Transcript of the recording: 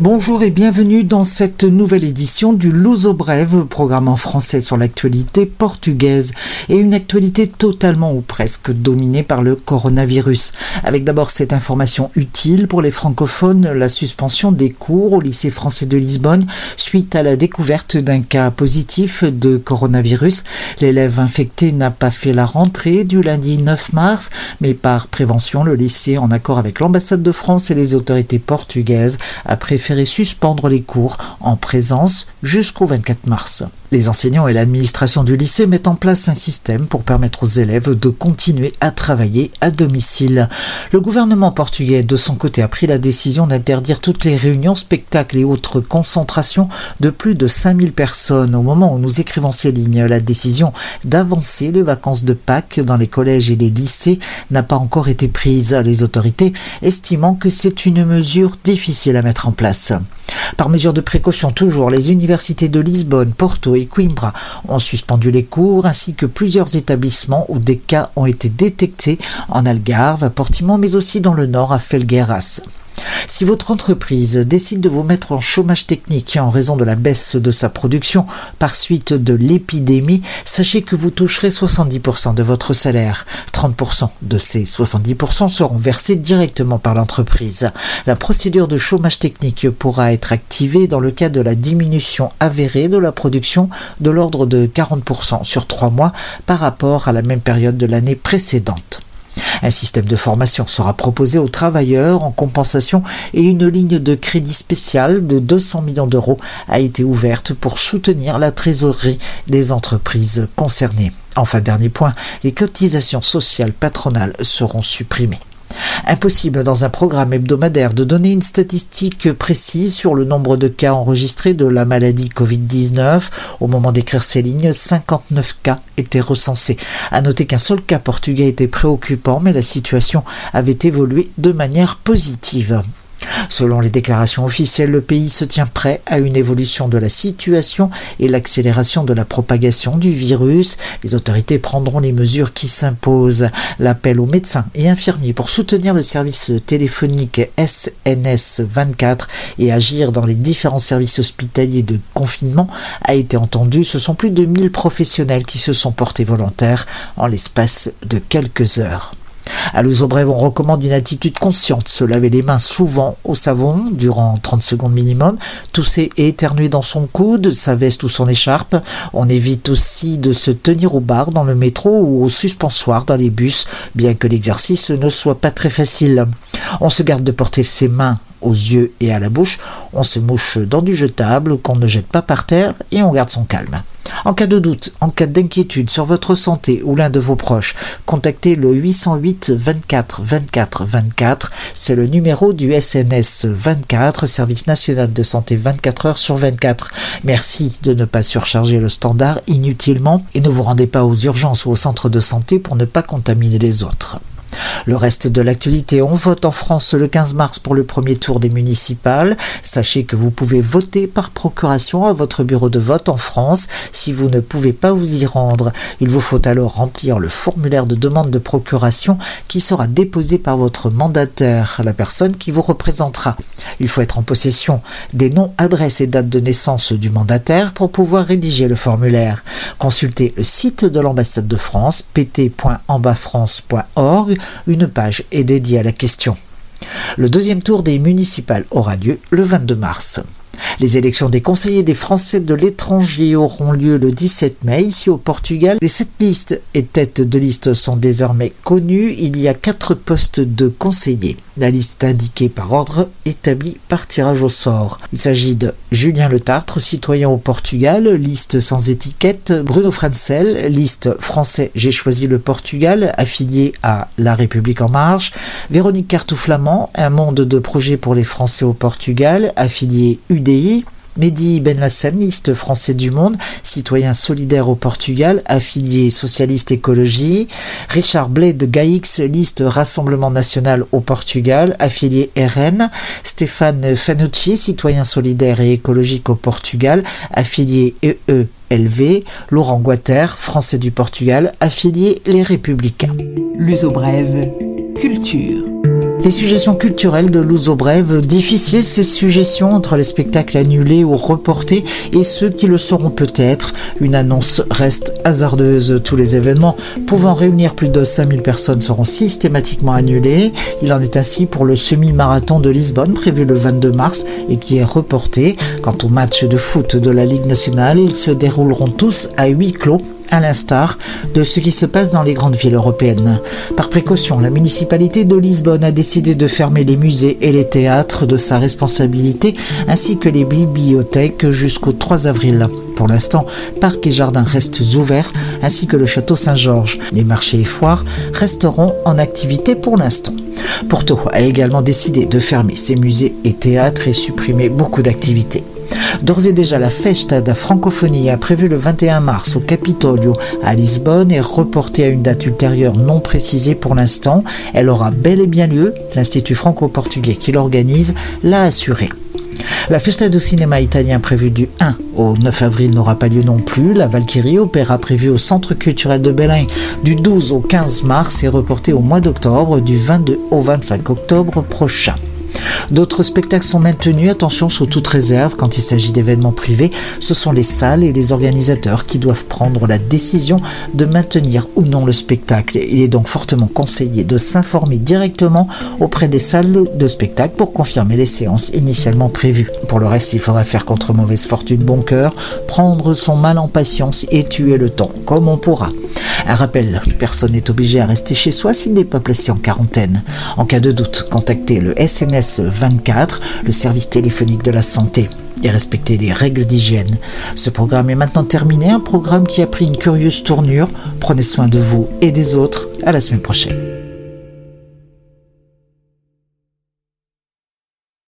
Bonjour et bienvenue dans cette nouvelle édition du Luso Brève, programme en français sur l'actualité portugaise et une actualité totalement ou presque dominée par le coronavirus. Avec d'abord cette information utile pour les francophones, la suspension des cours au lycée français de Lisbonne suite à la découverte d'un cas positif de coronavirus. L'élève infecté n'a pas fait la rentrée du lundi 9 mars, mais par prévention, le lycée, en accord avec l'ambassade de France et les autorités portugaises, a préféré suspendre les cours en présence jusqu'au 24 mars. Les enseignants et l'administration du lycée mettent en place un système pour permettre aux élèves de continuer à travailler à domicile. Le gouvernement portugais, de son côté, a pris la décision d'interdire toutes les réunions, spectacles et autres concentrations de plus de 5000 personnes. Au moment où nous écrivons ces lignes, la décision d'avancer les vacances de Pâques dans les collèges et les lycées n'a pas encore été prise. Les autorités estimant que c'est une mesure difficile à mettre en place. Par mesure de précaution toujours, les universités de Lisbonne, Porto et Coimbra ont suspendu les cours ainsi que plusieurs établissements où des cas ont été détectés en Algarve, à Portimão mais aussi dans le nord à Felgueiras. Si votre entreprise décide de vous mettre en chômage technique en raison de la baisse de sa production par suite de l'épidémie, sachez que vous toucherez 70% de votre salaire. 30% de ces 70% seront versés directement par l'entreprise. La procédure de chômage technique pourra être activée dans le cas de la diminution avérée de la production de l'ordre de 40% sur trois mois par rapport à la même période de l'année précédente. Un système de formation sera proposé aux travailleurs en compensation et une ligne de crédit spéciale de 200 millions d'euros a été ouverte pour soutenir la trésorerie des entreprises concernées. Enfin, dernier point, les cotisations sociales patronales seront supprimées. Impossible dans un programme hebdomadaire de donner une statistique précise sur le nombre de cas enregistrés de la maladie Covid-19. Au moment d'écrire ces lignes, 59 cas étaient recensés. À noter qu'un seul cas portugais était préoccupant, mais la situation avait évolué de manière positive. Selon les déclarations officielles, le pays se tient prêt à une évolution de la situation et l'accélération de la propagation du virus. Les autorités prendront les mesures qui s'imposent. L'appel aux médecins et infirmiers pour soutenir le service téléphonique SNS 24 et agir dans les différents services hospitaliers de confinement a été entendu. Ce sont plus de 1000 professionnels qui se sont portés volontaires en l'espace de quelques heures. À brève, on recommande une attitude consciente, se laver les mains souvent au savon durant 30 secondes minimum, tousser et éternuer dans son coude, sa veste ou son écharpe. On évite aussi de se tenir au bar dans le métro ou au suspensoir dans les bus, bien que l'exercice ne soit pas très facile. On se garde de porter ses mains aux yeux et à la bouche, on se mouche dans du jetable qu'on ne jette pas par terre et on garde son calme. En cas de doute, en cas d'inquiétude sur votre santé ou l'un de vos proches, contactez le 808 24 24 24. C'est le numéro du SNS 24, Service national de santé 24 heures sur 24. Merci de ne pas surcharger le standard inutilement et ne vous rendez pas aux urgences ou au centre de santé pour ne pas contaminer les autres. Le reste de l'actualité, on vote en France le 15 mars pour le premier tour des municipales. Sachez que vous pouvez voter par procuration à votre bureau de vote en France. Si vous ne pouvez pas vous y rendre, il vous faut alors remplir le formulaire de demande de procuration qui sera déposé par votre mandataire, la personne qui vous représentera. Il faut être en possession des noms, adresses et dates de naissance du mandataire pour pouvoir rédiger le formulaire. Consultez le site de l'ambassade de France, pt.ambafrance.org une page est dédiée à la question. Le deuxième tour des municipales aura lieu le 22 mars. Les élections des conseillers des Français de l'étranger auront lieu le 17 mai ici au Portugal. Les sept listes et têtes de liste sont désormais connues. Il y a quatre postes de conseillers. La liste indiquée par ordre établi par tirage au sort. Il s'agit de Julien Le Tartre, citoyen au Portugal, liste sans étiquette, Bruno Francel, liste français J'ai choisi le Portugal, affilié à La République en marche, Véronique Cartouflamand, un monde de projets pour les Français au Portugal, affilié UDI, Mehdi Ben Lassem, liste français du monde, citoyen solidaire au Portugal, affilié socialiste écologie. Richard Blais de Gaix, liste Rassemblement national au Portugal, affilié RN. Stéphane Fanucci, citoyen solidaire et écologique au Portugal, affilié EELV. Laurent Guater, français du Portugal, affilié Les Républicains. L'uso brève, culture. Les suggestions culturelles de Louzo Brève, difficiles ces suggestions entre les spectacles annulés ou reportés et ceux qui le seront peut-être. Une annonce reste hasardeuse. Tous les événements pouvant réunir plus de 5000 personnes seront systématiquement annulés. Il en est ainsi pour le semi-marathon de Lisbonne prévu le 22 mars et qui est reporté. Quant aux matchs de foot de la Ligue nationale, ils se dérouleront tous à huis clos à l'instar de ce qui se passe dans les grandes villes européennes. Par précaution, la municipalité de Lisbonne a décidé de fermer les musées et les théâtres de sa responsabilité, ainsi que les bibliothèques jusqu'au 3 avril. Pour l'instant, parcs et jardins restent ouverts, ainsi que le château Saint-Georges. Les marchés et foires resteront en activité pour l'instant. Porto a également décidé de fermer ses musées et théâtres et supprimer beaucoup d'activités. D'ores et déjà, la Festa da Francophonie, prévue le 21 mars au Capitolio à Lisbonne, est reportée à une date ultérieure non précisée pour l'instant. Elle aura bel et bien lieu. L'Institut franco-portugais qui l'organise l'a assuré. La Festa du cinéma italien prévue du 1 au 9 avril n'aura pas lieu non plus. La Valkyrie opéra prévue au Centre culturel de Berlin du 12 au 15 mars est reportée au mois d'octobre du 22 au 25 octobre prochain. D'autres spectacles sont maintenus, attention sous toute réserve quand il s'agit d'événements privés, ce sont les salles et les organisateurs qui doivent prendre la décision de maintenir ou non le spectacle. Il est donc fortement conseillé de s'informer directement auprès des salles de spectacle pour confirmer les séances initialement prévues. Pour le reste, il faudra faire contre mauvaise fortune bon cœur, prendre son mal en patience et tuer le temps comme on pourra. Un rappel, personne n'est obligé à rester chez soi s'il n'est pas placé en quarantaine. En cas de doute, contactez le SNS 24, le service téléphonique de la santé et respecter les règles d'hygiène. Ce programme est maintenant terminé, un programme qui a pris une curieuse tournure. Prenez soin de vous et des autres. À la semaine prochaine.